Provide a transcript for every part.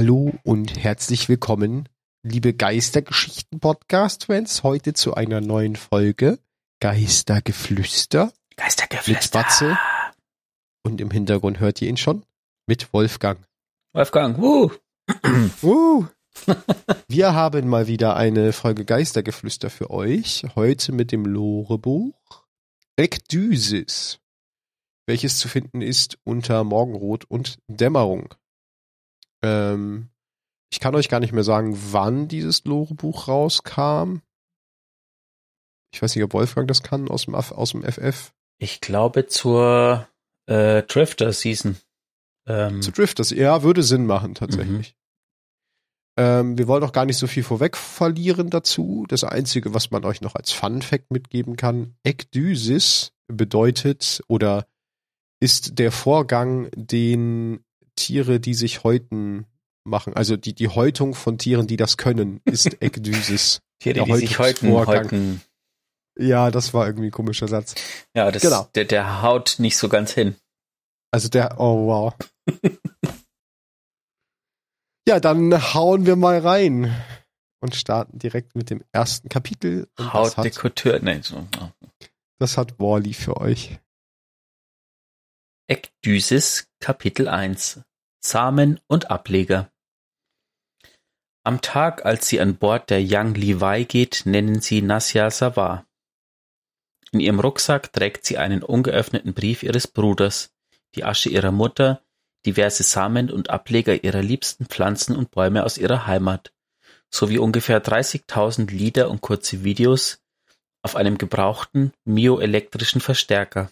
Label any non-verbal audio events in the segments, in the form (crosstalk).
Hallo und herzlich willkommen, liebe Geistergeschichten-Podcast-Fans, heute zu einer neuen Folge Geistergeflüster Geistergeflüster. mit Batze. Und im Hintergrund hört ihr ihn schon mit Wolfgang. Wolfgang, wuh. (clears throat) Uh. Wir haben mal wieder eine Folge Geistergeflüster für euch. Heute mit dem Lorebuch Ekdysis, welches zu finden ist unter Morgenrot und Dämmerung. Ähm, ich kann euch gar nicht mehr sagen, wann dieses Lorebuch rauskam. Ich weiß nicht, ob Wolfgang das kann aus dem, aus dem FF. Ich glaube zur äh, Drifter Season. Ähm, Zu Drift, das ja, würde Sinn machen, tatsächlich. Ähm, wir wollen auch gar nicht so viel vorweg verlieren dazu. Das Einzige, was man euch noch als Fun Fact mitgeben kann, Ekdysis bedeutet oder ist der Vorgang, den Tiere, die sich häuten, machen. Also die, die Häutung von Tieren, die das können, ist (laughs) Ekdysis. Tiere, die sich häuten, häuten. Ja, das war irgendwie ein komischer Satz. Ja, das, Genau. der, der haut nicht so ganz hin. Also der, oh wow. (laughs) ja, dann hauen wir mal rein und starten direkt mit dem ersten Kapitel. Und das Haut hat, der Couture. Nein, so. oh. das hat Wally für euch. Ekdysis, Kapitel 1. Samen und Ableger. Am Tag, als sie an Bord der Young Levi geht, nennen sie Nasya Savar. In ihrem Rucksack trägt sie einen ungeöffneten Brief ihres Bruders, die Asche ihrer Mutter, diverse Samen und Ableger ihrer liebsten Pflanzen und Bäume aus ihrer Heimat, sowie ungefähr 30.000 Lieder und kurze Videos auf einem gebrauchten mioelektrischen Verstärker.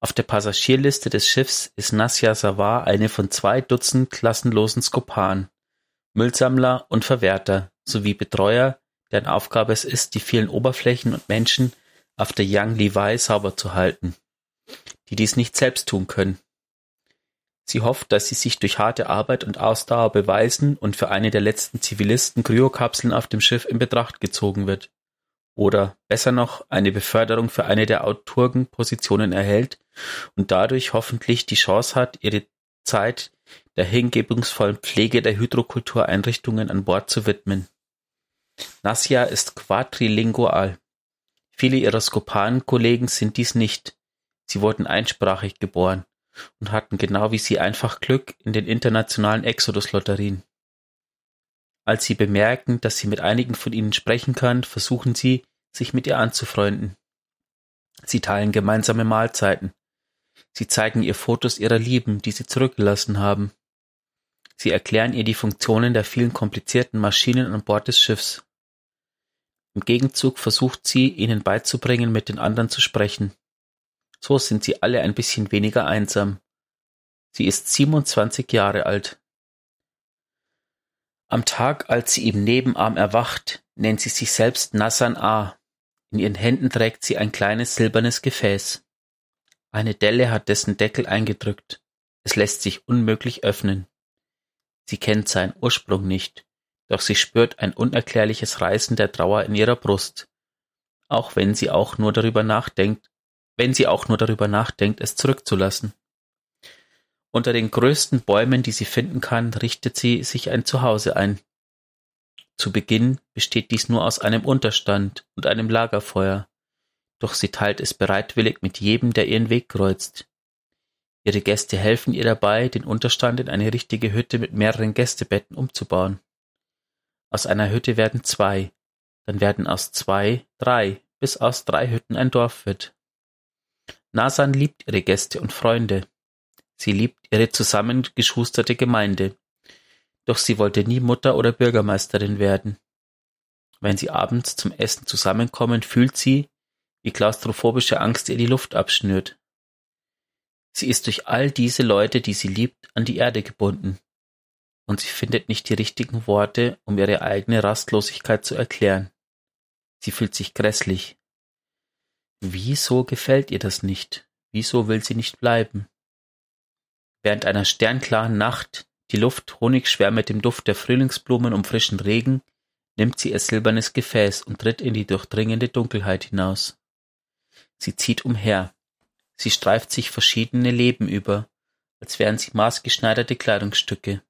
Auf der Passagierliste des Schiffs ist Nasya Savar eine von zwei Dutzend klassenlosen Skopan, Müllsammler und Verwerter sowie Betreuer, deren Aufgabe es ist, die vielen Oberflächen und Menschen auf der Young Levi sauber zu halten, die dies nicht selbst tun können. Sie hofft, dass sie sich durch harte Arbeit und Ausdauer beweisen und für eine der letzten Zivilisten Kryokapseln auf dem Schiff in Betracht gezogen wird. Oder besser noch, eine Beförderung für eine der Autorgenpositionen erhält und dadurch hoffentlich die Chance hat, ihre Zeit der hingebungsvollen Pflege der Hydrokultureinrichtungen an Bord zu widmen. Nasja ist quadrilingual. Viele ihrer Skopan-Kollegen sind dies nicht. Sie wurden einsprachig geboren und hatten genau wie sie einfach Glück in den internationalen Exodus-Lotterien. Als sie bemerken, dass sie mit einigen von ihnen sprechen kann, versuchen sie, sich mit ihr anzufreunden. Sie teilen gemeinsame Mahlzeiten. Sie zeigen ihr Fotos ihrer Lieben, die sie zurückgelassen haben. Sie erklären ihr die Funktionen der vielen komplizierten Maschinen an Bord des Schiffs. Im Gegenzug versucht sie, ihnen beizubringen, mit den anderen zu sprechen. So sind sie alle ein bisschen weniger einsam. Sie ist 27 Jahre alt. Am Tag, als sie im Nebenarm erwacht, nennt sie sich selbst Nassan A. In ihren Händen trägt sie ein kleines silbernes Gefäß. Eine Delle hat dessen Deckel eingedrückt. Es lässt sich unmöglich öffnen. Sie kennt seinen Ursprung nicht, doch sie spürt ein unerklärliches Reißen der Trauer in ihrer Brust, auch wenn sie auch nur darüber nachdenkt, wenn sie auch nur darüber nachdenkt, es zurückzulassen. Unter den größten Bäumen, die sie finden kann, richtet sie sich ein Zuhause ein. Zu Beginn besteht dies nur aus einem Unterstand und einem Lagerfeuer, doch sie teilt es bereitwillig mit jedem, der ihren Weg kreuzt. Ihre Gäste helfen ihr dabei, den Unterstand in eine richtige Hütte mit mehreren Gästebetten umzubauen. Aus einer Hütte werden zwei, dann werden aus zwei drei, bis aus drei Hütten ein Dorf wird. Nasan liebt ihre Gäste und Freunde. Sie liebt ihre zusammengeschusterte Gemeinde. Doch sie wollte nie Mutter oder Bürgermeisterin werden. Wenn sie abends zum Essen zusammenkommen, fühlt sie, wie klaustrophobische Angst ihr die Luft abschnürt. Sie ist durch all diese Leute, die sie liebt, an die Erde gebunden. Und sie findet nicht die richtigen Worte, um ihre eigene Rastlosigkeit zu erklären. Sie fühlt sich grässlich. Wieso gefällt ihr das nicht? Wieso will sie nicht bleiben? Während einer sternklaren Nacht, die Luft honigschwer mit dem Duft der Frühlingsblumen und frischen Regen, nimmt sie ihr silbernes Gefäß und tritt in die durchdringende Dunkelheit hinaus. Sie zieht umher. Sie streift sich verschiedene Leben über, als wären sie maßgeschneiderte Kleidungsstücke.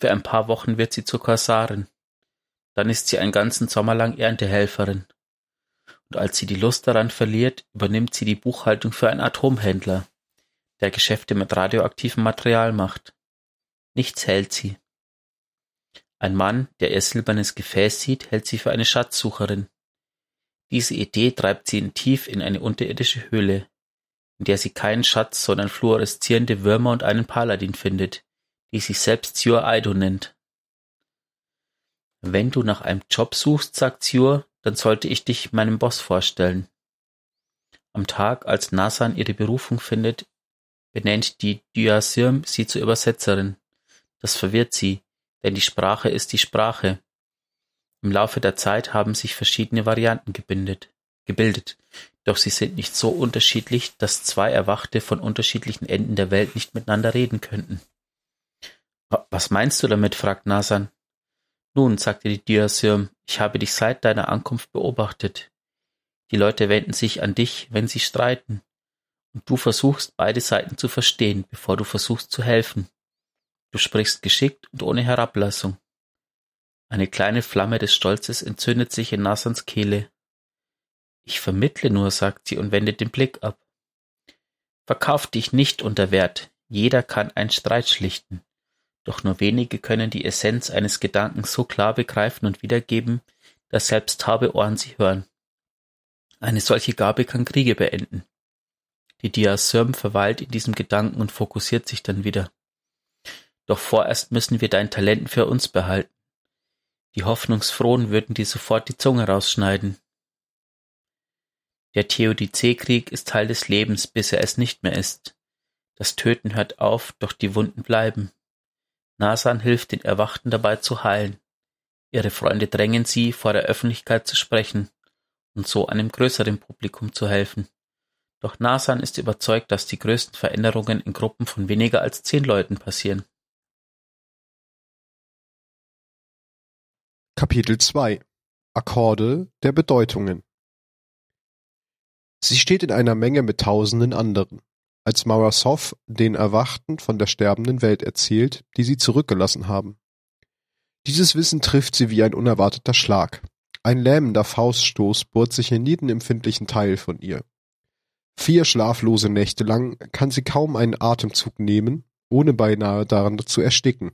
Für ein paar Wochen wird sie zur Korsarin. Dann ist sie einen ganzen Sommer lang Erntehelferin. Und als sie die Lust daran verliert, übernimmt sie die Buchhaltung für einen Atomhändler, der Geschäfte mit radioaktivem Material macht. Nichts hält sie. Ein Mann, der ihr silbernes Gefäß sieht, hält sie für eine Schatzsucherin. Diese Idee treibt sie tief in eine unterirdische Höhle, in der sie keinen Schatz, sondern fluoreszierende Würmer und einen Paladin findet, die sich selbst Sior Aido nennt. Wenn du nach einem Job suchst, sagt Sior, dann sollte ich dich meinem Boss vorstellen. Am Tag, als Nasan ihre Berufung findet, benennt die Dyasirm sie zur Übersetzerin. Das verwirrt sie, denn die Sprache ist die Sprache. Im Laufe der Zeit haben sich verschiedene Varianten gebildet, doch sie sind nicht so unterschiedlich, dass zwei Erwachte von unterschiedlichen Enden der Welt nicht miteinander reden könnten. Was meinst du damit? fragt Nasan. Nun, sagte die Diasirm, ich habe dich seit deiner Ankunft beobachtet. Die Leute wenden sich an dich, wenn sie streiten. Und du versuchst, beide Seiten zu verstehen, bevor du versuchst zu helfen. Du sprichst geschickt und ohne Herablassung. Eine kleine Flamme des Stolzes entzündet sich in Nasans Kehle. Ich vermittle nur, sagt sie und wendet den Blick ab. Verkauf dich nicht unter Wert. Jeder kann einen Streit schlichten. Doch nur wenige können die Essenz eines Gedankens so klar begreifen und wiedergeben, dass selbst taube Ohren sie hören. Eine solche Gabe kann Kriege beenden. Die Diasyrm verweilt in diesem Gedanken und fokussiert sich dann wieder. Doch vorerst müssen wir dein Talent für uns behalten. Die Hoffnungsfrohen würden dir sofort die Zunge rausschneiden. Der Theodizee-Krieg ist Teil des Lebens, bis er es nicht mehr ist. Das Töten hört auf, doch die Wunden bleiben. Nasan hilft den Erwachten dabei zu heilen. Ihre Freunde drängen sie, vor der Öffentlichkeit zu sprechen und so einem größeren Publikum zu helfen. Doch Nasan ist überzeugt, dass die größten Veränderungen in Gruppen von weniger als zehn Leuten passieren. Kapitel 2 Akkorde der Bedeutungen Sie steht in einer Menge mit tausenden anderen, als Marasov den Erwachten von der sterbenden Welt erzählt, die sie zurückgelassen haben. Dieses Wissen trifft sie wie ein unerwarteter Schlag. Ein lähmender Fauststoß bohrt sich in jeden empfindlichen Teil von ihr. Vier schlaflose Nächte lang kann sie kaum einen Atemzug nehmen, ohne beinahe daran zu ersticken.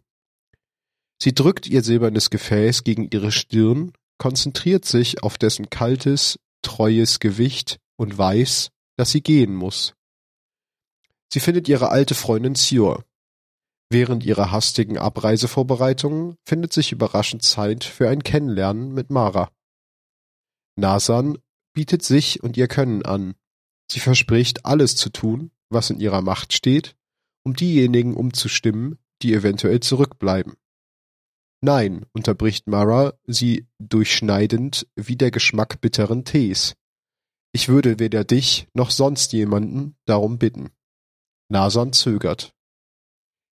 Sie drückt ihr silbernes Gefäß gegen ihre Stirn, konzentriert sich auf dessen kaltes, treues Gewicht und weiß, dass sie gehen muss. Sie findet ihre alte Freundin Sior. Während ihrer hastigen Abreisevorbereitungen findet sich überraschend Zeit für ein Kennenlernen mit Mara. Nasan bietet sich und ihr Können an. Sie verspricht, alles zu tun, was in ihrer Macht steht, um diejenigen umzustimmen, die eventuell zurückbleiben. Nein, unterbricht Mara sie durchschneidend wie der Geschmack bitteren Tees. Ich würde weder dich noch sonst jemanden darum bitten. Nasan zögert.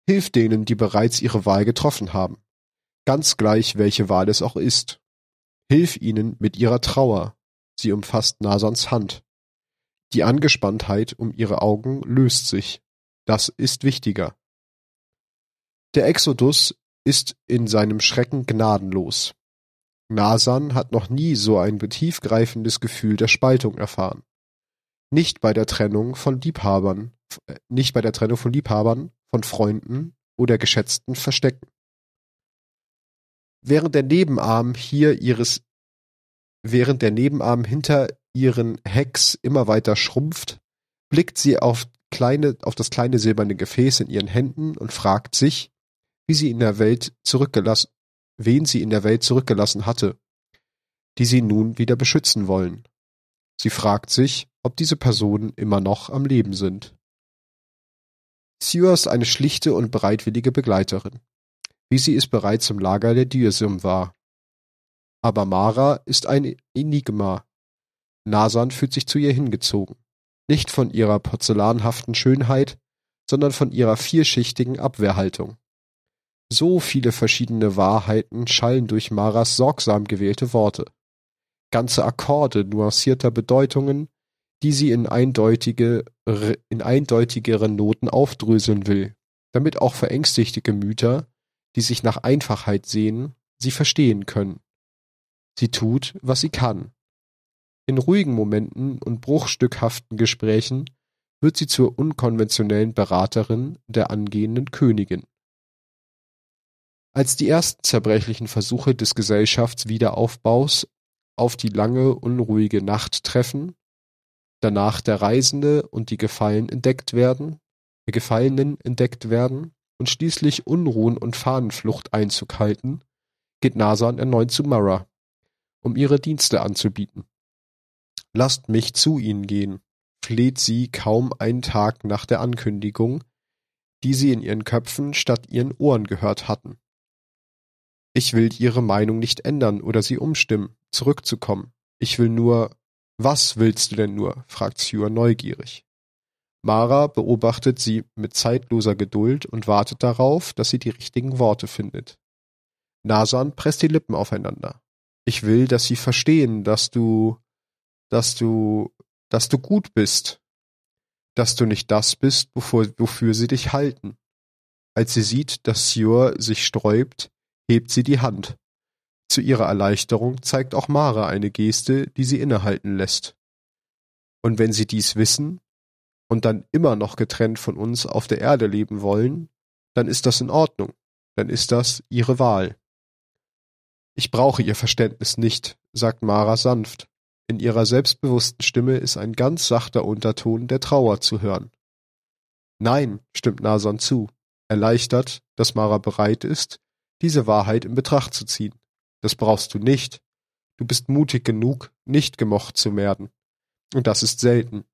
Hilf denen, die bereits ihre Wahl getroffen haben. Ganz gleich, welche Wahl es auch ist. Hilf ihnen mit ihrer Trauer. Sie umfasst Nasans Hand. Die Angespanntheit um ihre Augen löst sich. Das ist wichtiger. Der Exodus ist in seinem Schrecken gnadenlos. Nasan hat noch nie so ein tiefgreifendes Gefühl der Spaltung erfahren. Nicht bei der Trennung von Liebhabern, äh, nicht bei der Trennung von Liebhabern, von Freunden oder geschätzten Verstecken. Während der Nebenarm hier ihres, während der Nebenarm hinter ihren Hecks immer weiter schrumpft, blickt sie auf kleine, auf das kleine silberne Gefäß in ihren Händen und fragt sich, wie sie in der Welt zurückgelassen, wen sie in der Welt zurückgelassen hatte, die sie nun wieder beschützen wollen. Sie fragt sich, ob diese Personen immer noch am Leben sind. Siua ist eine schlichte und bereitwillige Begleiterin, wie sie es bereits im Lager der Diasim war. Aber Mara ist ein Enigma. Nasan fühlt sich zu ihr hingezogen, nicht von ihrer porzellanhaften Schönheit, sondern von ihrer vielschichtigen Abwehrhaltung. So viele verschiedene Wahrheiten schallen durch Maras sorgsam gewählte Worte. Ganze Akkorde nuancierter Bedeutungen, die sie in eindeutige, in eindeutigere Noten aufdröseln will, damit auch verängstigte Gemüter die sich nach Einfachheit sehnen, sie verstehen können. Sie tut, was sie kann. In ruhigen Momenten und bruchstückhaften Gesprächen wird sie zur unkonventionellen Beraterin der angehenden Königin. Als die ersten zerbrechlichen Versuche des Gesellschaftswiederaufbaus auf die lange unruhige Nacht treffen, danach der Reisende und die Gefallen entdeckt werden, die Gefallenen entdeckt werden und schließlich Unruhen und Fahnenflucht Einzug halten, geht Nasan erneut zu Mara, um ihre Dienste anzubieten. Lasst mich zu ihnen gehen, fleht sie kaum einen Tag nach der Ankündigung, die sie in ihren Köpfen statt ihren Ohren gehört hatten. Ich will ihre Meinung nicht ändern oder sie umstimmen, zurückzukommen. Ich will nur. Was willst du denn nur? fragt Sue neugierig. Mara beobachtet sie mit zeitloser Geduld und wartet darauf, dass sie die richtigen Worte findet. Nasan presst die Lippen aufeinander. Ich will, dass sie verstehen, dass du, dass du, dass du gut bist, dass du nicht das bist, wofür, wofür sie dich halten. Als sie sieht, dass Sior sich sträubt, hebt sie die Hand. Zu ihrer Erleichterung zeigt auch Mara eine Geste, die sie innehalten lässt. Und wenn sie dies wissen und dann immer noch getrennt von uns auf der Erde leben wollen, dann ist das in Ordnung, dann ist das ihre Wahl. Ich brauche ihr Verständnis nicht, sagt Mara sanft. In ihrer selbstbewussten Stimme ist ein ganz sachter Unterton der Trauer zu hören. Nein, stimmt Nason zu, erleichtert, dass Mara bereit ist, diese Wahrheit in Betracht zu ziehen. Das brauchst du nicht. Du bist mutig genug, nicht gemocht zu werden. Und das ist selten.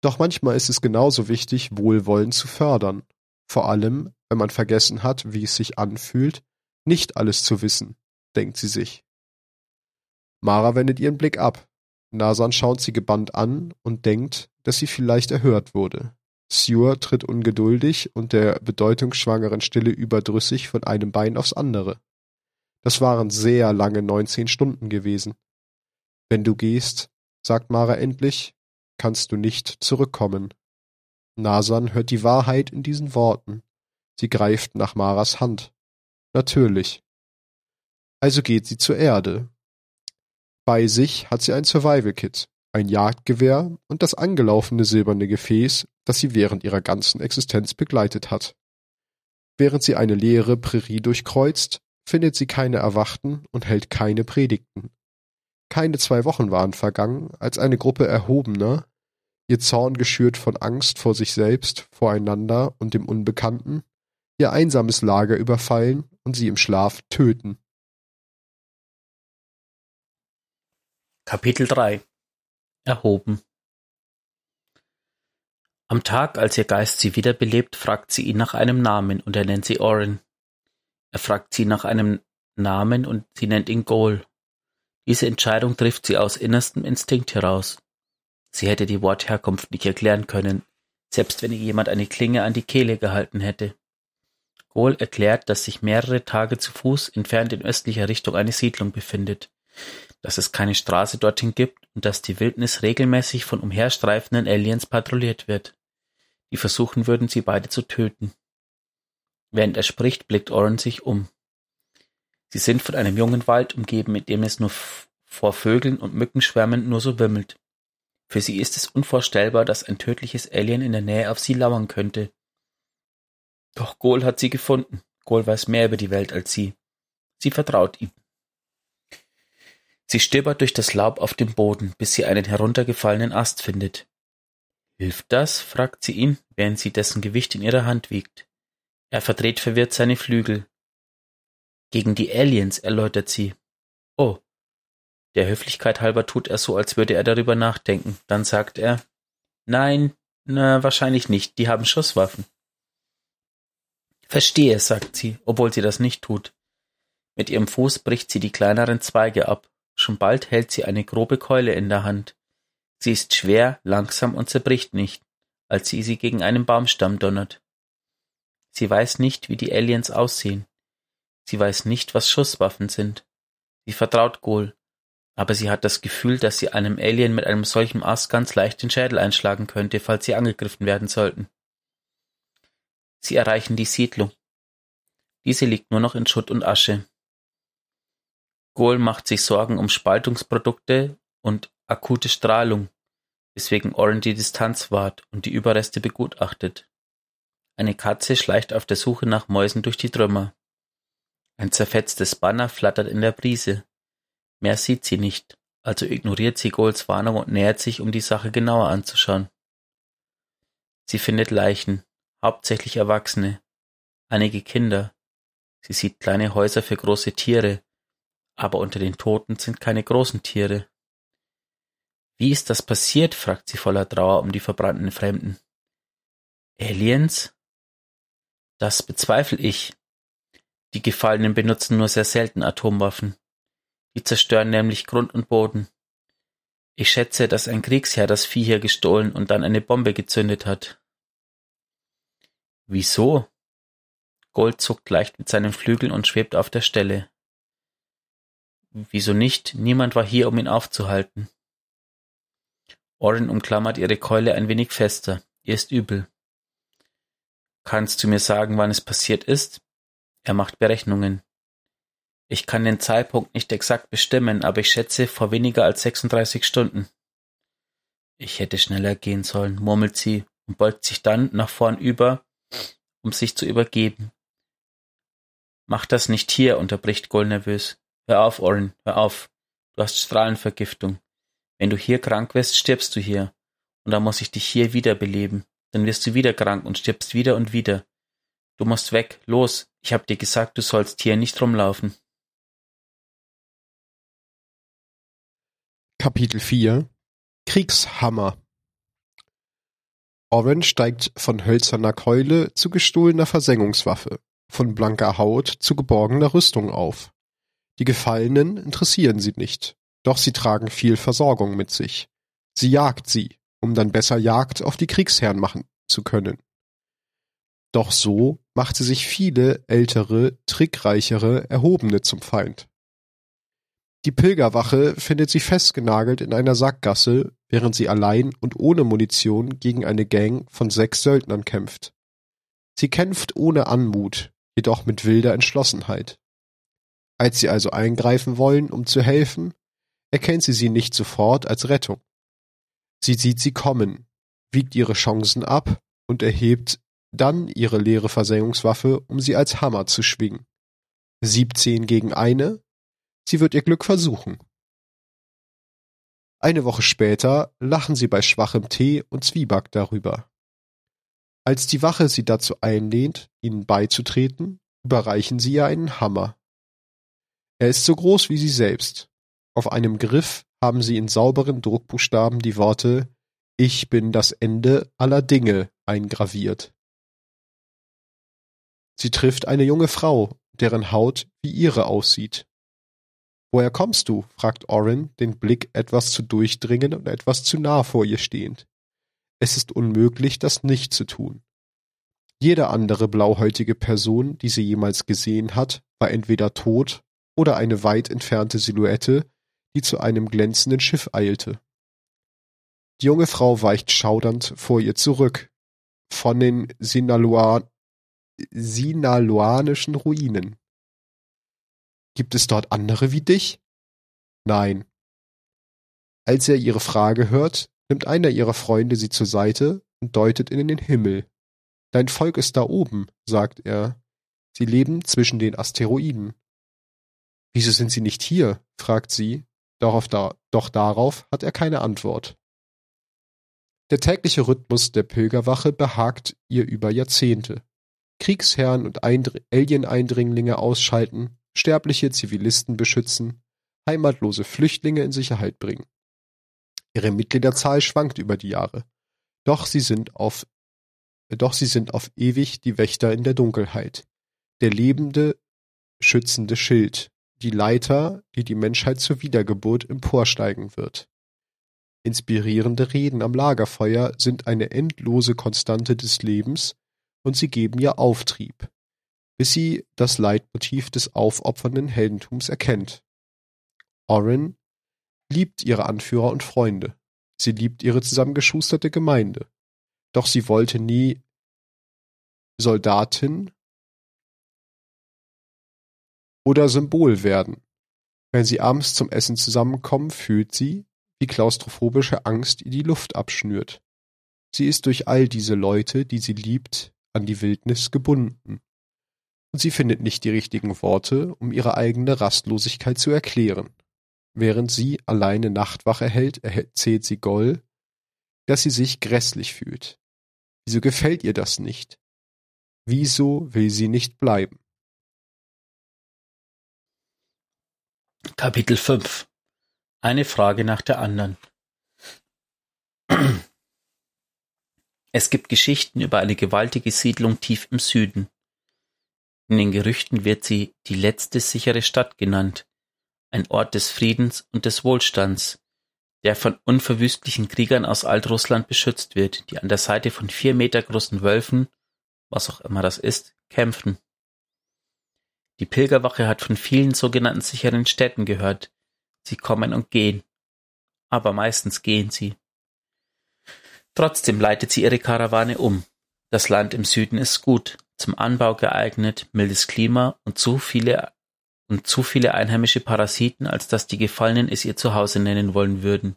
Doch manchmal ist es genauso wichtig, Wohlwollen zu fördern. Vor allem, wenn man vergessen hat, wie es sich anfühlt, nicht alles zu wissen, denkt sie sich. Mara wendet ihren Blick ab. Nasan schaut sie gebannt an und denkt, dass sie vielleicht erhört wurde. Sure tritt ungeduldig und der bedeutungsschwangeren Stille überdrüssig von einem Bein aufs andere. Das waren sehr lange neunzehn Stunden gewesen. Wenn du gehst, sagt Mara endlich, kannst du nicht zurückkommen. Nasan hört die Wahrheit in diesen Worten. Sie greift nach Maras Hand. Natürlich. Also geht sie zur Erde. Bei sich hat sie ein Survival-Kit, ein Jagdgewehr und das angelaufene silberne Gefäß, das sie während ihrer ganzen Existenz begleitet hat. Während sie eine leere Prärie durchkreuzt, findet sie keine Erwachten und hält keine Predigten. Keine zwei Wochen waren vergangen, als eine Gruppe Erhobener, ihr Zorn geschürt von Angst vor sich selbst, voreinander und dem Unbekannten, ihr einsames Lager überfallen und sie im Schlaf töten. Kapitel 3 Erhoben Am Tag, als ihr Geist sie wiederbelebt, fragt sie ihn nach einem Namen und er nennt sie Orin. Er fragt sie nach einem Namen und sie nennt ihn Goal. Diese Entscheidung trifft sie aus innerstem Instinkt heraus. Sie hätte die Wortherkunft nicht erklären können, selbst wenn ihr jemand eine Klinge an die Kehle gehalten hätte. Goal erklärt, dass sich mehrere Tage zu Fuß entfernt in östlicher Richtung eine Siedlung befindet, dass es keine Straße dorthin gibt und dass die Wildnis regelmäßig von umherstreifenden Aliens patrouilliert wird, die versuchen würden, sie beide zu töten. Während er spricht, blickt Oren sich um. Sie sind von einem jungen Wald umgeben, in dem es nur vor Vögeln und Mückenschwärmen nur so wimmelt. Für sie ist es unvorstellbar, dass ein tödliches Alien in der Nähe auf sie lauern könnte. Doch Gol hat sie gefunden. Gol weiß mehr über die Welt als sie. Sie vertraut ihm. Sie stöbert durch das Laub auf dem Boden, bis sie einen heruntergefallenen Ast findet. Hilft das? fragt sie ihn, während sie dessen Gewicht in ihrer Hand wiegt. Er verdreht verwirrt seine Flügel. Gegen die Aliens, erläutert sie. Oh. Der Höflichkeit halber tut er so, als würde er darüber nachdenken. Dann sagt er, nein, na, wahrscheinlich nicht, die haben Schusswaffen. Verstehe, sagt sie, obwohl sie das nicht tut. Mit ihrem Fuß bricht sie die kleineren Zweige ab. Schon bald hält sie eine grobe Keule in der Hand. Sie ist schwer, langsam und zerbricht nicht, als sie sie gegen einen Baumstamm donnert. Sie weiß nicht, wie die Aliens aussehen. Sie weiß nicht, was Schusswaffen sind. Sie vertraut Gol, aber sie hat das Gefühl, dass sie einem Alien mit einem solchen Ast ganz leicht den Schädel einschlagen könnte, falls sie angegriffen werden sollten. Sie erreichen die Siedlung. Diese liegt nur noch in Schutt und Asche. Gohl macht sich Sorgen um Spaltungsprodukte und akute Strahlung, weswegen Oren die Distanz wahrt und die Überreste begutachtet. Eine Katze schleicht auf der Suche nach Mäusen durch die Trümmer. Ein zerfetztes Banner flattert in der Brise. Mehr sieht sie nicht, also ignoriert sie Goals Warnung und nähert sich, um die Sache genauer anzuschauen. Sie findet Leichen, hauptsächlich Erwachsene, einige Kinder. Sie sieht kleine Häuser für große Tiere, aber unter den Toten sind keine großen Tiere. Wie ist das passiert? fragt sie voller Trauer um die verbrannten Fremden. Aliens? Das bezweifle ich. Die Gefallenen benutzen nur sehr selten Atomwaffen. Die zerstören nämlich Grund und Boden. Ich schätze, dass ein Kriegsherr das Vieh hier gestohlen und dann eine Bombe gezündet hat. Wieso? Gold zuckt leicht mit seinen Flügeln und schwebt auf der Stelle. Wieso nicht? Niemand war hier, um ihn aufzuhalten. Orin umklammert ihre Keule ein wenig fester. Ihr ist übel. Kannst du mir sagen, wann es passiert ist? Er macht Berechnungen. Ich kann den Zeitpunkt nicht exakt bestimmen, aber ich schätze vor weniger als 36 Stunden. Ich hätte schneller gehen sollen, murmelt sie und beugt sich dann nach vorn über, um sich zu übergeben. Mach das nicht hier, unterbricht Gold nervös. Hör auf, Orin, hör auf. Du hast Strahlenvergiftung. Wenn du hier krank wirst, stirbst du hier. Und dann muss ich dich hier wiederbeleben. Dann wirst du wieder krank und stirbst wieder und wieder. Du musst weg, los. Ich hab dir gesagt, du sollst hier nicht rumlaufen. Kapitel 4 Kriegshammer Orange steigt von hölzerner Keule zu gestohlener Versenkungswaffe, von blanker Haut zu geborgener Rüstung auf. Die Gefallenen interessieren sie nicht, doch sie tragen viel Versorgung mit sich. Sie jagt sie, um dann besser Jagd auf die Kriegsherren machen zu können. Doch so macht sie sich viele ältere, trickreichere Erhobene zum Feind. Die Pilgerwache findet sie festgenagelt in einer Sackgasse, während sie allein und ohne Munition gegen eine Gang von sechs Söldnern kämpft. Sie kämpft ohne Anmut, jedoch mit wilder Entschlossenheit. Als sie also eingreifen wollen, um zu helfen, erkennt sie sie nicht sofort als Rettung. Sie sieht sie kommen, wiegt ihre Chancen ab und erhebt dann ihre leere Versenkungswaffe, um sie als Hammer zu schwingen. Siebzehn gegen eine, sie wird ihr Glück versuchen. Eine Woche später lachen sie bei schwachem Tee und Zwieback darüber. Als die Wache sie dazu einlehnt, ihnen beizutreten, überreichen sie ihr einen Hammer. Er ist so groß wie sie selbst. Auf einem Griff haben sie in sauberen Druckbuchstaben die Worte Ich bin das Ende aller Dinge eingraviert. Sie trifft eine junge Frau, deren Haut wie ihre aussieht. Woher kommst du? fragt Orin, den Blick etwas zu durchdringen und etwas zu nah vor ihr stehend. Es ist unmöglich, das nicht zu tun. Jede andere blauhäutige Person, die sie jemals gesehen hat, war entweder tot oder eine weit entfernte Silhouette, die zu einem glänzenden Schiff eilte. Die junge Frau weicht schaudernd vor ihr zurück. Von den Sinaloa sinaloanischen Ruinen. Gibt es dort andere wie dich? Nein. Als er ihre Frage hört, nimmt einer ihrer Freunde sie zur Seite und deutet in den Himmel. Dein Volk ist da oben, sagt er. Sie leben zwischen den Asteroiden. Wieso sind sie nicht hier? fragt sie, doch, da, doch darauf hat er keine Antwort. Der tägliche Rhythmus der Pilgerwache behagt ihr über Jahrzehnte. Kriegsherren und Alien-Eindringlinge ausschalten, sterbliche Zivilisten beschützen, heimatlose Flüchtlinge in Sicherheit bringen. Ihre Mitgliederzahl schwankt über die Jahre, doch sie sind auf doch sie sind auf ewig die Wächter in der Dunkelheit, der lebende, schützende Schild, die Leiter, die die Menschheit zur Wiedergeburt emporsteigen wird. Inspirierende Reden am Lagerfeuer sind eine endlose Konstante des Lebens und sie geben ihr Auftrieb, bis sie das Leitmotiv des aufopfernden Heldentums erkennt. Orin liebt ihre Anführer und Freunde. Sie liebt ihre zusammengeschusterte Gemeinde. Doch sie wollte nie Soldatin oder Symbol werden. Wenn sie abends zum Essen zusammenkommen, fühlt sie, wie klaustrophobische Angst ihr die Luft abschnürt. Sie ist durch all diese Leute, die sie liebt, an die Wildnis gebunden. Und sie findet nicht die richtigen Worte, um ihre eigene Rastlosigkeit zu erklären. Während sie alleine Nachtwache hält, erzählt sie Goll, dass sie sich grässlich fühlt. Wieso gefällt ihr das nicht? Wieso will sie nicht bleiben? Kapitel 5 Eine Frage nach der anderen Es gibt Geschichten über eine gewaltige Siedlung tief im Süden. In den Gerüchten wird sie die letzte sichere Stadt genannt, ein Ort des Friedens und des Wohlstands, der von unverwüstlichen Kriegern aus Altrussland beschützt wird, die an der Seite von vier Meter großen Wölfen was auch immer das ist, kämpfen. Die Pilgerwache hat von vielen sogenannten sicheren Städten gehört. Sie kommen und gehen. Aber meistens gehen sie. Trotzdem leitet sie ihre Karawane um. Das Land im Süden ist gut, zum Anbau geeignet, mildes Klima und zu viele und zu viele einheimische Parasiten, als dass die Gefallenen es ihr Zuhause nennen wollen würden.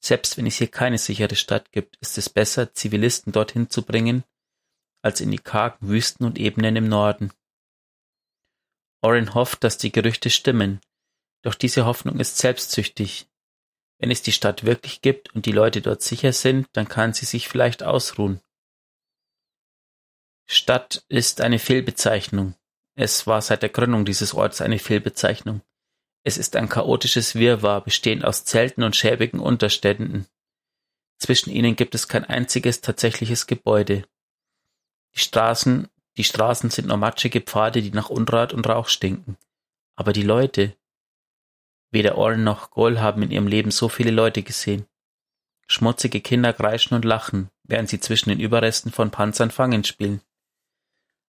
Selbst wenn es hier keine sichere Stadt gibt, ist es besser, Zivilisten dorthin zu bringen, als in die kargen Wüsten und Ebenen im Norden. Oren hofft, dass die Gerüchte stimmen, doch diese Hoffnung ist selbstsüchtig. Wenn es die Stadt wirklich gibt und die Leute dort sicher sind, dann kann sie sich vielleicht ausruhen. Stadt ist eine Fehlbezeichnung. Es war seit der Gründung dieses Orts eine Fehlbezeichnung. Es ist ein chaotisches Wirrwarr, bestehend aus Zelten und schäbigen Unterständen. Zwischen ihnen gibt es kein einziges tatsächliches Gebäude. Die Straßen, die Straßen sind nur matschige Pfade, die nach Unrat und Rauch stinken. Aber die Leute. Weder Orn noch Goll haben in ihrem Leben so viele Leute gesehen. Schmutzige Kinder kreischen und lachen, während sie zwischen den Überresten von Panzern Fangen spielen.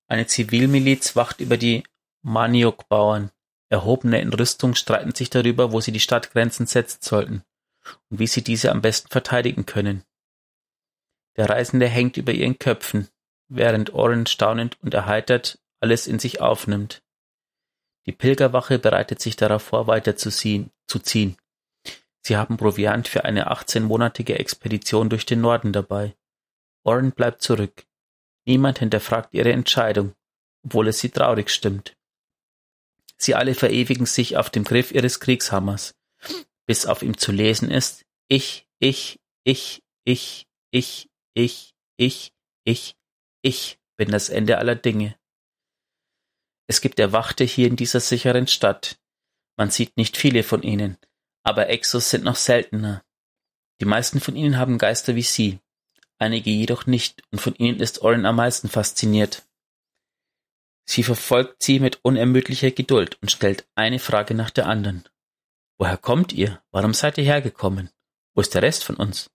Eine Zivilmiliz wacht über die Maniok-Bauern. Erhobene in Rüstung streiten sich darüber, wo sie die Stadtgrenzen setzen sollten und wie sie diese am besten verteidigen können. Der Reisende hängt über ihren Köpfen, während Oren staunend und erheitert alles in sich aufnimmt. Die Pilgerwache bereitet sich darauf vor, weiter zu ziehen. Sie haben Proviant für eine achtzehnmonatige Expedition durch den Norden dabei. Oren bleibt zurück. Niemand hinterfragt ihre Entscheidung, obwohl es sie traurig stimmt. Sie alle verewigen sich auf dem Griff ihres Kriegshammers, bis auf ihm zu lesen ist Ich, ich, ich, ich, ich, ich, ich, ich, ich bin das Ende aller Dinge. Es gibt Erwachte hier in dieser sicheren Stadt. Man sieht nicht viele von ihnen, aber Exos sind noch seltener. Die meisten von ihnen haben Geister wie sie, einige jedoch nicht, und von ihnen ist Oren am meisten fasziniert. Sie verfolgt sie mit unermüdlicher Geduld und stellt eine Frage nach der anderen. Woher kommt ihr? Warum seid ihr hergekommen? Wo ist der Rest von uns?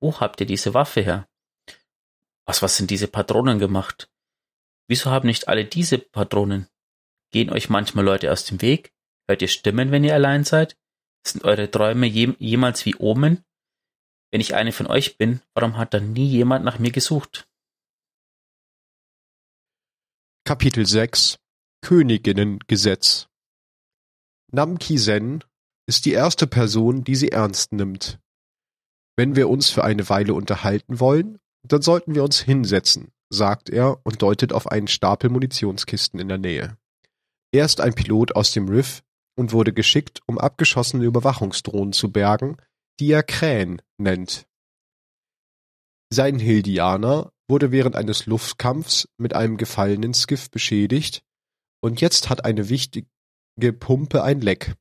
Wo habt ihr diese Waffe her? Aus was sind diese Patronen gemacht? Wieso haben nicht alle diese Patronen? Gehen euch manchmal Leute aus dem Weg? Hört ihr Stimmen, wenn ihr allein seid? Sind eure Träume je jemals wie Omen? Wenn ich eine von euch bin, warum hat dann nie jemand nach mir gesucht? Kapitel 6 Königinnengesetz Namki Sen ist die erste Person, die sie ernst nimmt. Wenn wir uns für eine Weile unterhalten wollen, dann sollten wir uns hinsetzen, sagt er und deutet auf einen Stapel Munitionskisten in der Nähe. Er ist ein Pilot aus dem Riff und wurde geschickt, um abgeschossene Überwachungsdrohnen zu bergen, die er Krähen nennt. Sein Hildianer wurde während eines Luftkampfs mit einem gefallenen Skiff beschädigt und jetzt hat eine wichtige Pumpe ein Leck.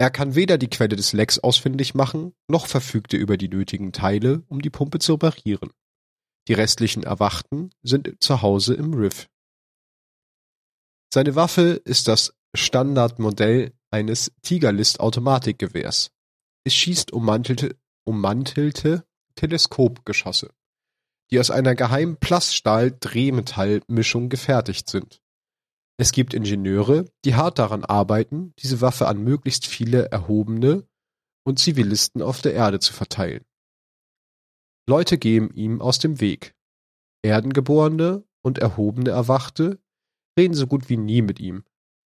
Er kann weder die Quelle des Lecks ausfindig machen, noch verfügt er über die nötigen Teile, um die Pumpe zu reparieren. Die restlichen Erwachten sind zu Hause im Riff. Seine Waffe ist das Standardmodell eines Tigerlist-Automatikgewehrs. Es schießt ummantelte, ummantelte Teleskopgeschosse, die aus einer geheimen Plaststahl-Drehmetall-Mischung gefertigt sind. Es gibt Ingenieure, die hart daran arbeiten, diese Waffe an möglichst viele Erhobene und Zivilisten auf der Erde zu verteilen. Leute gehen ihm aus dem Weg. Erdengeborene und erhobene Erwachte reden so gut wie nie mit ihm.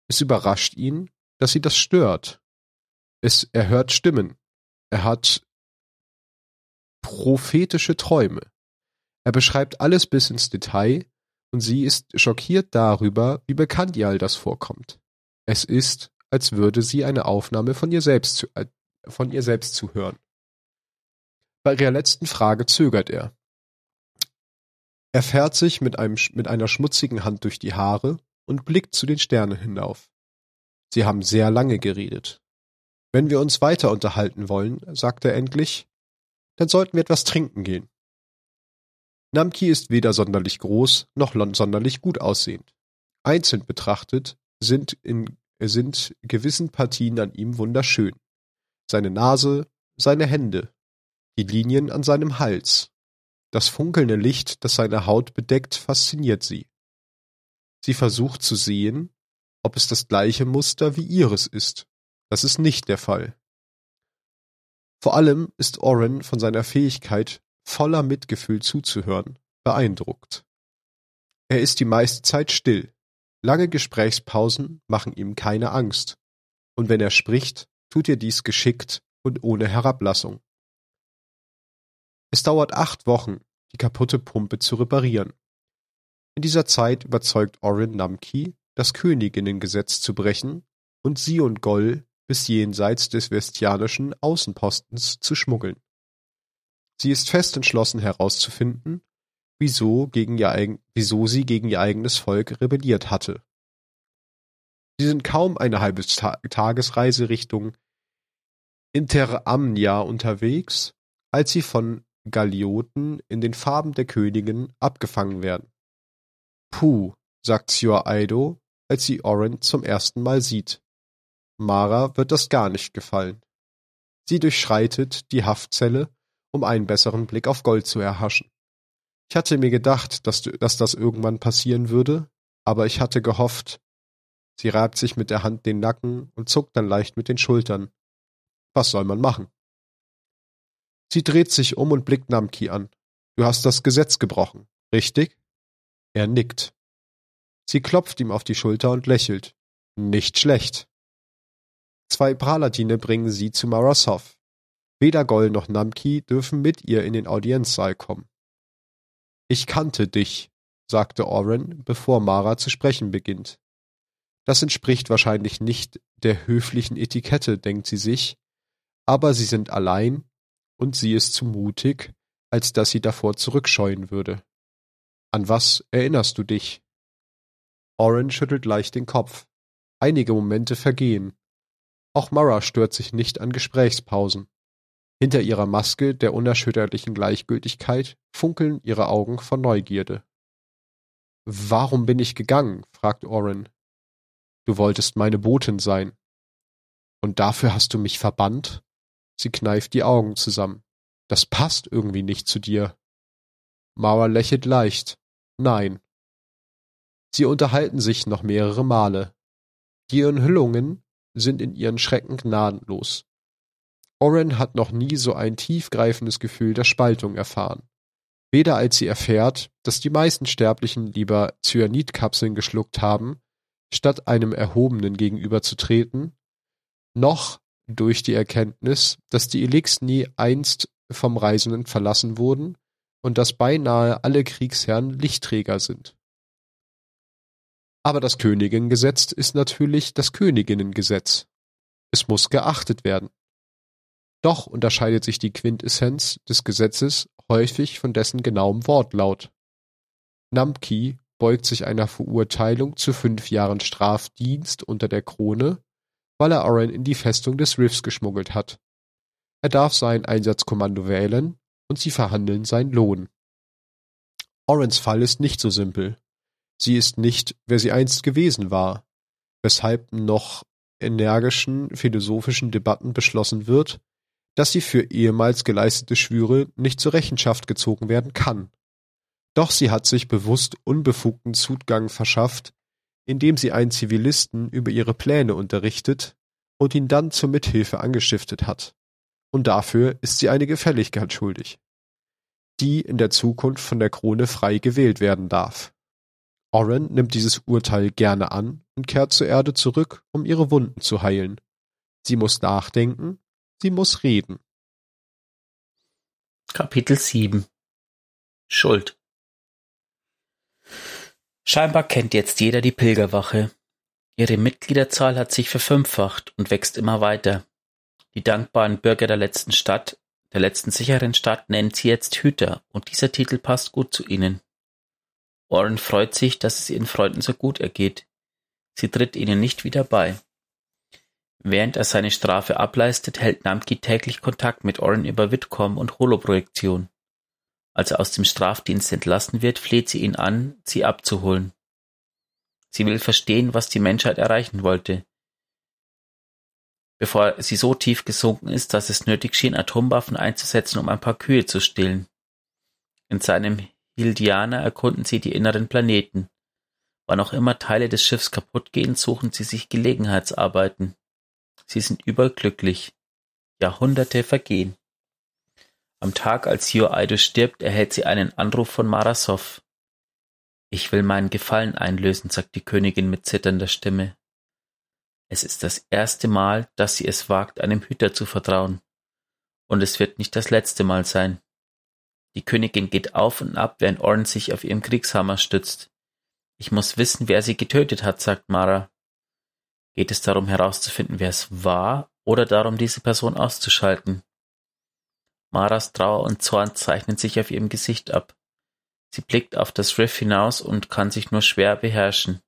Es überrascht ihn, dass sie das stört. Es, er hört Stimmen. Er hat prophetische Träume. Er beschreibt alles bis ins Detail und sie ist schockiert darüber, wie bekannt ihr all das vorkommt. Es ist, als würde sie eine Aufnahme von ihr selbst zu, äh, von ihr selbst zu hören. Bei ihrer letzten Frage zögert er. Er fährt sich mit, einem, mit einer schmutzigen Hand durch die Haare und blickt zu den Sternen hinauf. Sie haben sehr lange geredet. Wenn wir uns weiter unterhalten wollen, sagt er endlich, dann sollten wir etwas trinken gehen. Namki ist weder sonderlich groß noch sonderlich gut aussehend. Einzeln betrachtet sind in sind gewissen Partien an ihm wunderschön. Seine Nase, seine Hände, die Linien an seinem Hals, das funkelnde Licht, das seine Haut bedeckt, fasziniert sie. Sie versucht zu sehen, ob es das gleiche Muster wie ihres ist. Das ist nicht der Fall. Vor allem ist Oren von seiner Fähigkeit, voller Mitgefühl zuzuhören, beeindruckt. Er ist die meiste Zeit still. Lange Gesprächspausen machen ihm keine Angst. Und wenn er spricht, tut er dies geschickt und ohne Herablassung. Es dauert acht Wochen, die kaputte Pumpe zu reparieren. In dieser Zeit überzeugt Orin Namki, das Königinnengesetz zu brechen und sie und Goll bis jenseits des vestianischen Außenpostens zu schmuggeln. Sie ist fest entschlossen herauszufinden, wieso, gegen ihr wieso sie gegen ihr eigenes Volk rebelliert hatte. Sie sind kaum eine halbe Ta Tagesreise Richtung Interamnia unterwegs, als sie von Galioten in den Farben der Königin abgefangen werden. Puh, sagt Sior Aido, als sie Oren zum ersten Mal sieht. Mara wird das gar nicht gefallen. Sie durchschreitet die Haftzelle, um einen besseren Blick auf Gold zu erhaschen. Ich hatte mir gedacht, dass, dass das irgendwann passieren würde, aber ich hatte gehofft. Sie reibt sich mit der Hand den Nacken und zuckt dann leicht mit den Schultern. Was soll man machen? Sie dreht sich um und blickt Namki an. Du hast das Gesetz gebrochen, richtig? Er nickt. Sie klopft ihm auf die Schulter und lächelt. Nicht schlecht. Zwei Praladine bringen sie zu Marasov. Weder Gol noch Namki dürfen mit ihr in den Audienzsaal kommen. Ich kannte dich, sagte Oren, bevor Mara zu sprechen beginnt. Das entspricht wahrscheinlich nicht der höflichen Etikette, denkt sie sich, aber sie sind allein und sie ist zu mutig, als dass sie davor zurückscheuen würde. An was erinnerst du dich? Oren schüttelt leicht den Kopf. Einige Momente vergehen. Auch Mara stört sich nicht an Gesprächspausen. Hinter ihrer Maske der unerschütterlichen Gleichgültigkeit funkeln ihre Augen von Neugierde. Warum bin ich gegangen? fragt Oren. Du wolltest meine Botin sein. Und dafür hast du mich verbannt? Sie kneift die Augen zusammen. Das passt irgendwie nicht zu dir. Mauer lächelt leicht. Nein. Sie unterhalten sich noch mehrere Male. Die Enthüllungen sind in ihren Schrecken gnadenlos. Oren hat noch nie so ein tiefgreifendes Gefühl der Spaltung erfahren. Weder als sie erfährt, dass die meisten Sterblichen lieber Cyanidkapseln geschluckt haben, statt einem Erhobenen gegenüberzutreten, noch durch die Erkenntnis, dass die Elixni einst vom Reisenden verlassen wurden und dass beinahe alle Kriegsherren Lichtträger sind. Aber das Königingesetz ist natürlich das Königinnengesetz. Es muss geachtet werden. Doch unterscheidet sich die Quintessenz des Gesetzes häufig von dessen genauem Wortlaut. Namki beugt sich einer Verurteilung zu fünf Jahren Strafdienst unter der Krone weil er Oren in die Festung des Riffs geschmuggelt hat. Er darf sein Einsatzkommando wählen und sie verhandeln seinen Lohn. Orens Fall ist nicht so simpel. Sie ist nicht, wer sie einst gewesen war, weshalb noch energischen philosophischen Debatten beschlossen wird, dass sie für ehemals geleistete Schwüre nicht zur Rechenschaft gezogen werden kann. Doch sie hat sich bewusst unbefugten Zugang verschafft, indem sie einen Zivilisten über ihre Pläne unterrichtet und ihn dann zur Mithilfe angestiftet hat. Und dafür ist sie eine Gefälligkeit schuldig, die in der Zukunft von der Krone frei gewählt werden darf. Oren nimmt dieses Urteil gerne an und kehrt zur Erde zurück, um ihre Wunden zu heilen. Sie muss nachdenken, sie muss reden. Kapitel 7 Schuld Scheinbar kennt jetzt jeder die Pilgerwache. Ihre Mitgliederzahl hat sich verfünffacht und wächst immer weiter. Die dankbaren Bürger der letzten Stadt, der letzten sicheren Stadt, nennen sie jetzt Hüter, und dieser Titel passt gut zu ihnen. Warren freut sich, dass es ihren Freunden so gut ergeht. Sie tritt ihnen nicht wieder bei. Während er seine Strafe ableistet, hält Namki täglich Kontakt mit Oren über Witcom und Holoprojektion. Als er aus dem Strafdienst entlassen wird, fleht sie ihn an, sie abzuholen. Sie will verstehen, was die Menschheit erreichen wollte. Bevor sie so tief gesunken ist, dass es nötig schien, Atomwaffen einzusetzen, um ein paar Kühe zu stillen. In seinem Hildianer erkunden sie die inneren Planeten. Wann auch immer Teile des Schiffs kaputt gehen, suchen sie sich Gelegenheitsarbeiten. Sie sind überglücklich. Jahrhunderte vergehen. Am Tag, als Yoaido stirbt, erhält sie einen Anruf von Marasov. Ich will meinen Gefallen einlösen, sagt die Königin mit zitternder Stimme. Es ist das erste Mal, dass sie es wagt, einem Hüter zu vertrauen. Und es wird nicht das letzte Mal sein. Die Königin geht auf und ab, während Orn sich auf ihrem Kriegshammer stützt. Ich muss wissen, wer sie getötet hat, sagt Mara. Geht es darum herauszufinden, wer es war, oder darum, diese Person auszuschalten? Maras Trauer und Zorn zeichnen sich auf ihrem Gesicht ab. Sie blickt auf das Riff hinaus und kann sich nur schwer beherrschen.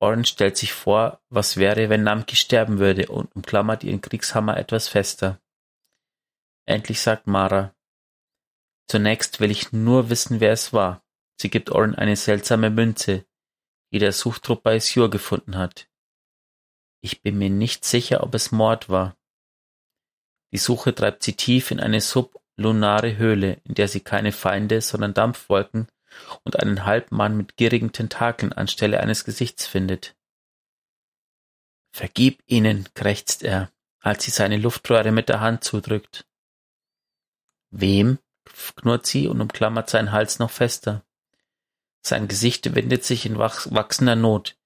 Orn stellt sich vor, was wäre, wenn Namki sterben würde und umklammert ihren Kriegshammer etwas fester. Endlich sagt Mara, Zunächst will ich nur wissen, wer es war. Sie gibt Oren eine seltsame Münze, die der Suchtrupp bei Sjur gefunden hat. Ich bin mir nicht sicher, ob es Mord war. Die Suche treibt sie tief in eine sublunare Höhle, in der sie keine Feinde, sondern Dampfwolken und einen Halbmann mit gierigen Tentakeln anstelle eines Gesichts findet. Vergib ihnen, krächzt er, als sie seine Luftröhre mit der Hand zudrückt. Wem? knurrt sie und umklammert seinen Hals noch fester. Sein Gesicht wendet sich in wachsender Not.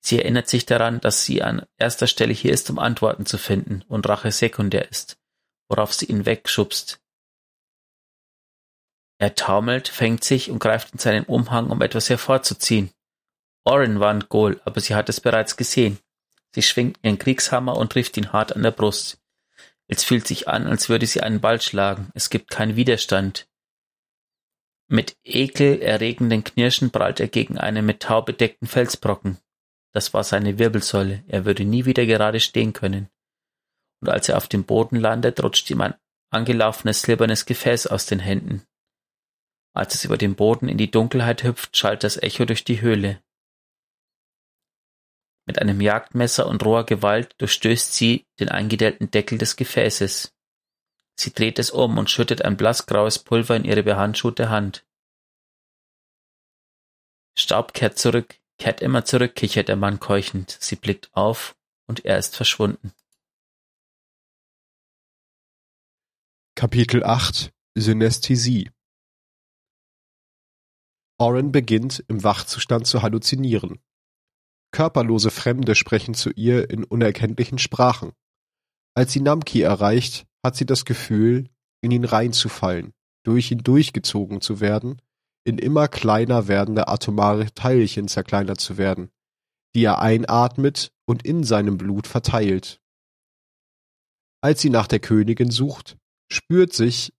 Sie erinnert sich daran, dass sie an erster Stelle hier ist, um Antworten zu finden und Rache sekundär ist, worauf sie ihn wegschubst. Er taumelt, fängt sich und greift in seinen Umhang, um etwas hervorzuziehen. Oren warnt Goal, aber sie hat es bereits gesehen. Sie schwingt ihren Kriegshammer und trifft ihn hart an der Brust. Es fühlt sich an, als würde sie einen Ball schlagen. Es gibt keinen Widerstand. Mit ekelerregenden Knirschen prallt er gegen einen mit Tau bedeckten Felsbrocken. Das war seine Wirbelsäule. Er würde nie wieder gerade stehen können. Und als er auf dem Boden landet, rutscht ihm ein angelaufenes silbernes Gefäß aus den Händen. Als es über den Boden in die Dunkelheit hüpft, schallt das Echo durch die Höhle. Mit einem Jagdmesser und roher Gewalt durchstößt sie den eingedellten Deckel des Gefäßes. Sie dreht es um und schüttet ein blassgraues Pulver in ihre behandschuhte Hand. Staub kehrt zurück, kehrt immer zurück, kichert der Mann keuchend. Sie blickt auf und er ist verschwunden. Kapitel 8 Synästhesie Oren beginnt im Wachzustand zu halluzinieren. Körperlose Fremde sprechen zu ihr in unerkenntlichen Sprachen. Als sie Namki erreicht, hat sie das Gefühl, in ihn reinzufallen, durch ihn durchgezogen zu werden, in immer kleiner werdende atomare Teilchen zerkleinert zu werden, die er einatmet und in seinem Blut verteilt. Als sie nach der Königin sucht, spürt sich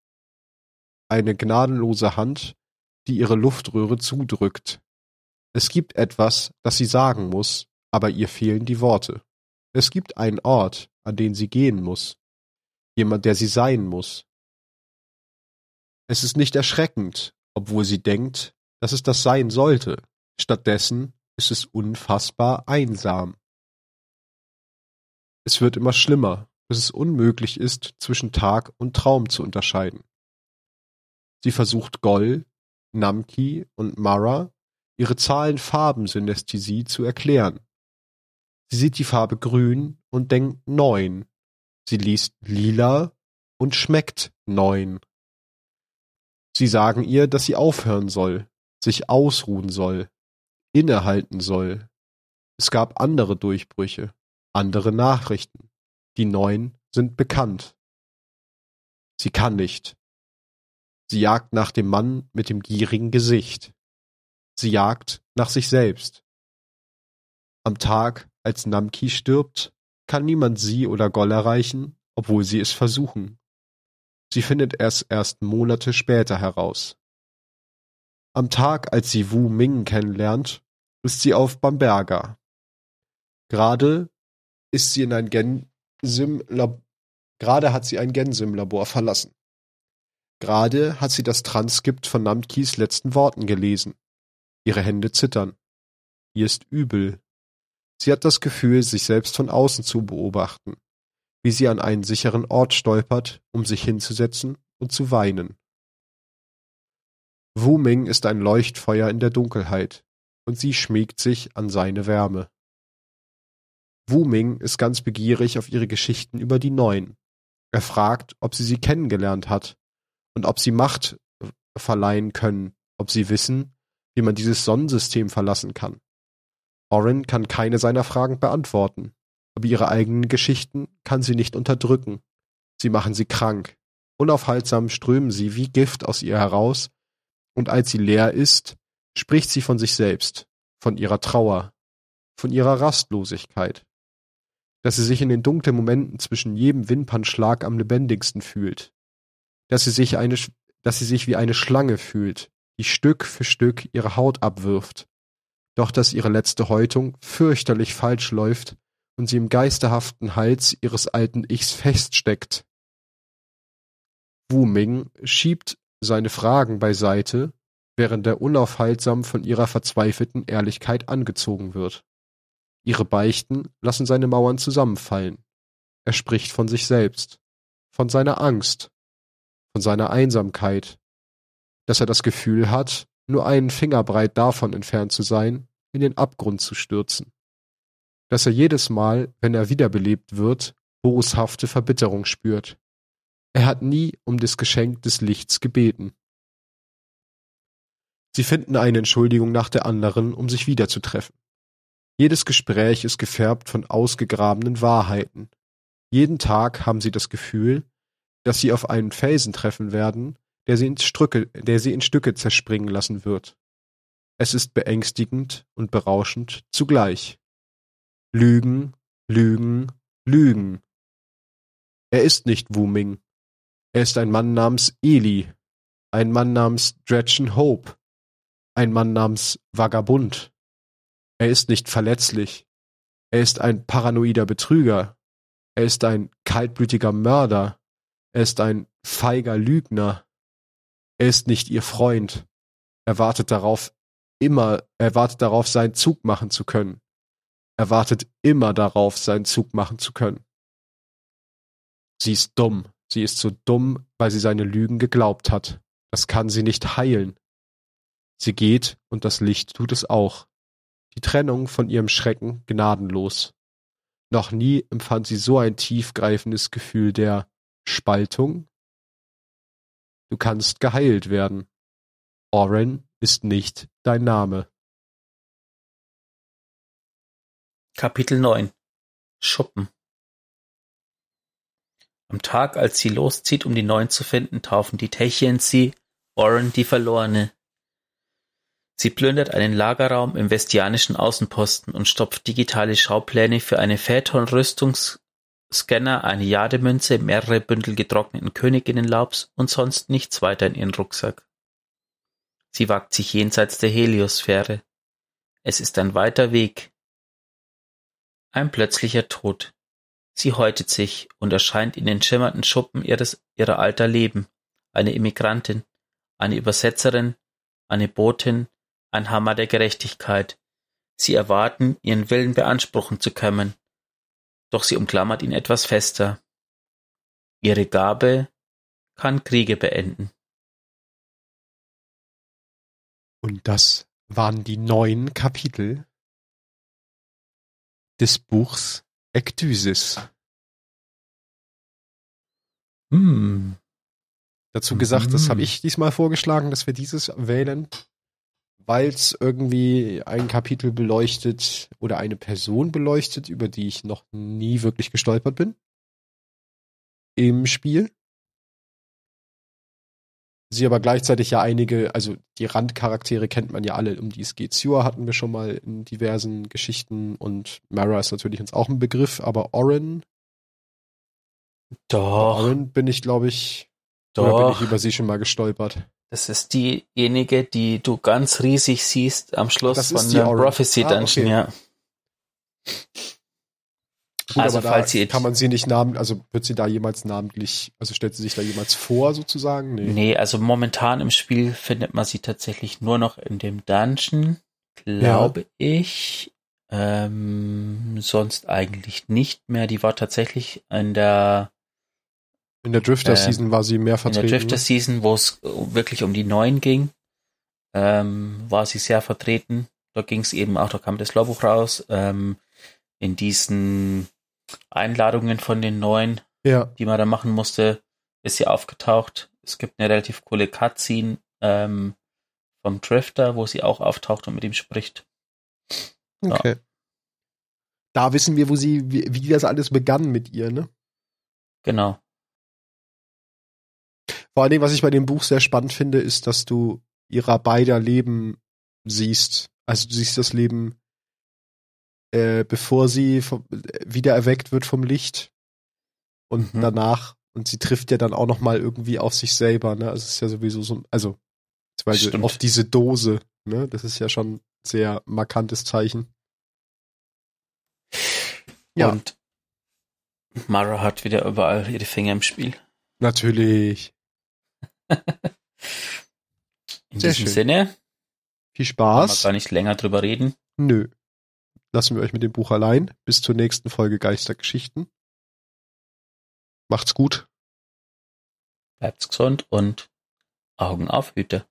eine gnadenlose Hand, die ihre Luftröhre zudrückt, es gibt etwas, das sie sagen muss, aber ihr fehlen die Worte. Es gibt einen Ort, an den sie gehen muss. Jemand, der sie sein muss. Es ist nicht erschreckend, obwohl sie denkt, dass es das sein sollte. Stattdessen ist es unfassbar einsam. Es wird immer schlimmer, bis es unmöglich ist, zwischen Tag und Traum zu unterscheiden. Sie versucht Gol, Namki und Mara ihre Zahlen-Farben-Synästhesie zu erklären. Sie sieht die Farbe grün und denkt neun. Sie liest lila und schmeckt neun. Sie sagen ihr, dass sie aufhören soll, sich ausruhen soll, innehalten soll. Es gab andere Durchbrüche, andere Nachrichten. Die neuen sind bekannt. Sie kann nicht. Sie jagt nach dem Mann mit dem gierigen Gesicht. Sie jagt nach sich selbst. Am Tag, als Namki stirbt, kann niemand sie oder Goll erreichen, obwohl sie es versuchen. Sie findet es erst Monate später heraus. Am Tag, als sie Wu Ming kennenlernt, ist sie auf Bamberga. Gerade ist sie in ein Gensim Gerade hat sie ein Gensim-Labor verlassen. Gerade hat sie das Transkript von Namkis letzten Worten gelesen. Ihre Hände zittern. Ihr ist übel. Sie hat das Gefühl, sich selbst von außen zu beobachten, wie sie an einen sicheren Ort stolpert, um sich hinzusetzen und zu weinen. Wu Ming ist ein Leuchtfeuer in der Dunkelheit, und sie schmiegt sich an seine Wärme. Wu Ming ist ganz begierig auf ihre Geschichten über die Neuen. Er fragt, ob sie sie kennengelernt hat und ob sie Macht verleihen können, ob sie wissen, wie man dieses Sonnensystem verlassen kann. Oren kann keine seiner Fragen beantworten, aber ihre eigenen Geschichten kann sie nicht unterdrücken. Sie machen sie krank. Unaufhaltsam strömen sie wie Gift aus ihr heraus, und als sie leer ist, spricht sie von sich selbst, von ihrer Trauer, von ihrer Rastlosigkeit, dass sie sich in den dunklen Momenten zwischen jedem Wimpernschlag am lebendigsten fühlt, dass sie sich eine, dass sie sich wie eine Schlange fühlt, die Stück für Stück ihre Haut abwirft, doch dass ihre letzte Häutung fürchterlich falsch läuft und sie im geisterhaften Hals ihres alten Ichs feststeckt. Wu Ming schiebt seine Fragen beiseite, während er unaufhaltsam von ihrer verzweifelten Ehrlichkeit angezogen wird. Ihre Beichten lassen seine Mauern zusammenfallen. Er spricht von sich selbst, von seiner Angst, von seiner Einsamkeit, dass er das Gefühl hat, nur einen Fingerbreit davon entfernt zu sein, in den Abgrund zu stürzen. Dass er jedes Mal, wenn er wiederbelebt wird, boshafte Verbitterung spürt. Er hat nie um das Geschenk des Lichts gebeten. Sie finden eine Entschuldigung nach der anderen, um sich wiederzutreffen. Jedes Gespräch ist gefärbt von ausgegrabenen Wahrheiten. Jeden Tag haben sie das Gefühl, dass sie auf einen Felsen treffen werden, der sie, in Stücke, der sie in Stücke zerspringen lassen wird. Es ist beängstigend und berauschend zugleich. Lügen, Lügen, Lügen. Er ist nicht Wu Ming. Er ist ein Mann namens Eli, ein Mann namens Dretchen Hope, ein Mann namens Vagabund. Er ist nicht verletzlich. Er ist ein paranoider Betrüger. Er ist ein kaltblütiger Mörder. Er ist ein feiger Lügner. Er ist nicht ihr Freund. Er wartet darauf, immer, er wartet darauf, seinen Zug machen zu können. Er wartet immer darauf, seinen Zug machen zu können. Sie ist dumm. Sie ist so dumm, weil sie seine Lügen geglaubt hat. Das kann sie nicht heilen. Sie geht, und das Licht tut es auch. Die Trennung von ihrem Schrecken gnadenlos. Noch nie empfand sie so ein tiefgreifendes Gefühl der Spaltung. Du kannst geheilt werden. Oren ist nicht dein Name. Kapitel 9 Schuppen Am Tag, als sie loszieht, um die Neuen zu finden, taufen die Techien sie Oren die Verlorene. Sie plündert einen Lagerraum im Vestianischen Außenposten und stopft digitale Schaupläne für eine Phaeton-Rüstungsscanner, eine Jademünze, mehrere Bündel getrockneten Königinnenlaubs und sonst nichts weiter in ihren Rucksack. Sie wagt sich jenseits der Heliosphäre. Es ist ein weiter Weg. Ein plötzlicher Tod. Sie häutet sich und erscheint in den schimmernden Schuppen ihres, ihrer alter Leben. Eine Immigrantin, eine Übersetzerin, eine Botin, ein Hammer der Gerechtigkeit. Sie erwarten, ihren Willen beanspruchen zu können, doch sie umklammert ihn etwas fester. Ihre Gabe kann Kriege beenden. Und das waren die neun Kapitel des Buchs Ektysis. Hm. Dazu gesagt, das habe ich diesmal vorgeschlagen, dass wir dieses wählen, weil es irgendwie ein Kapitel beleuchtet oder eine Person beleuchtet, über die ich noch nie wirklich gestolpert bin im Spiel. Sie aber gleichzeitig ja einige, also die Randcharaktere kennt man ja alle, um die es geht. Sua hatten wir schon mal in diversen Geschichten und Mara ist natürlich uns auch ein Begriff, aber Oren. Doch. Oren bin ich, glaube ich, Doch. oder bin ich über sie schon mal gestolpert. Das ist diejenige, die du ganz riesig siehst am Schluss Das von der. Prophecy Ah, Dungeon, okay. ja. Gut, Also, aber falls da kann man sie nicht namen, also wird sie da jemals namentlich, also stellt sie sich da jemals vor sozusagen? Nee. Nee, also momentan im Spiel findet man sie tatsächlich nur noch in dem Dungeon, glaube ich. Ähm, sonst eigentlich nicht mehr. Die war tatsächlich in der, In der Drifter Ähm, Season war sie mehr in vertreten. der Drifter Season, wo es wirklich um die Neuen ging, ähm, war sie sehr vertreten. Da ging es eben auch, da kam das Logbuch raus. Ähm, in diesen Einladungen von den Neuen ja, die man da machen musste, ist sie aufgetaucht. Es gibt eine relativ coole Cutscene ähm, vom Drifter, wo sie auch auftaucht und mit ihm spricht. Ja. okay. Da wissen wir, wo sie, wie, wie das alles begann mit ihr, ne? Genau. Vor allen Dingen, was ich bei dem Buch sehr spannend finde, ist, dass du ihrer beider Leben siehst. Also du siehst das Leben, äh, bevor sie vom, äh, wieder erweckt wird vom Licht und Mhm. danach. Und sie trifft ja dann auch noch mal irgendwie auf sich selber. Ne? Also es ist ja sowieso so, also Stimmt. auf diese Dose. Ne? Das ist ja schon ein sehr markantes Zeichen. Ja. Und Mara hat wieder überall ihre Finger im Spiel. Natürlich. In Sehr diesem schön. Sinne, Viel wollen wir Spaß. gar nicht länger drüber reden. Nö. Lassen wir euch mit dem Buch allein. Bis zur nächsten Folge Geistergeschichten. Macht's gut. Bleibt's gesund und Augen auf Hüte.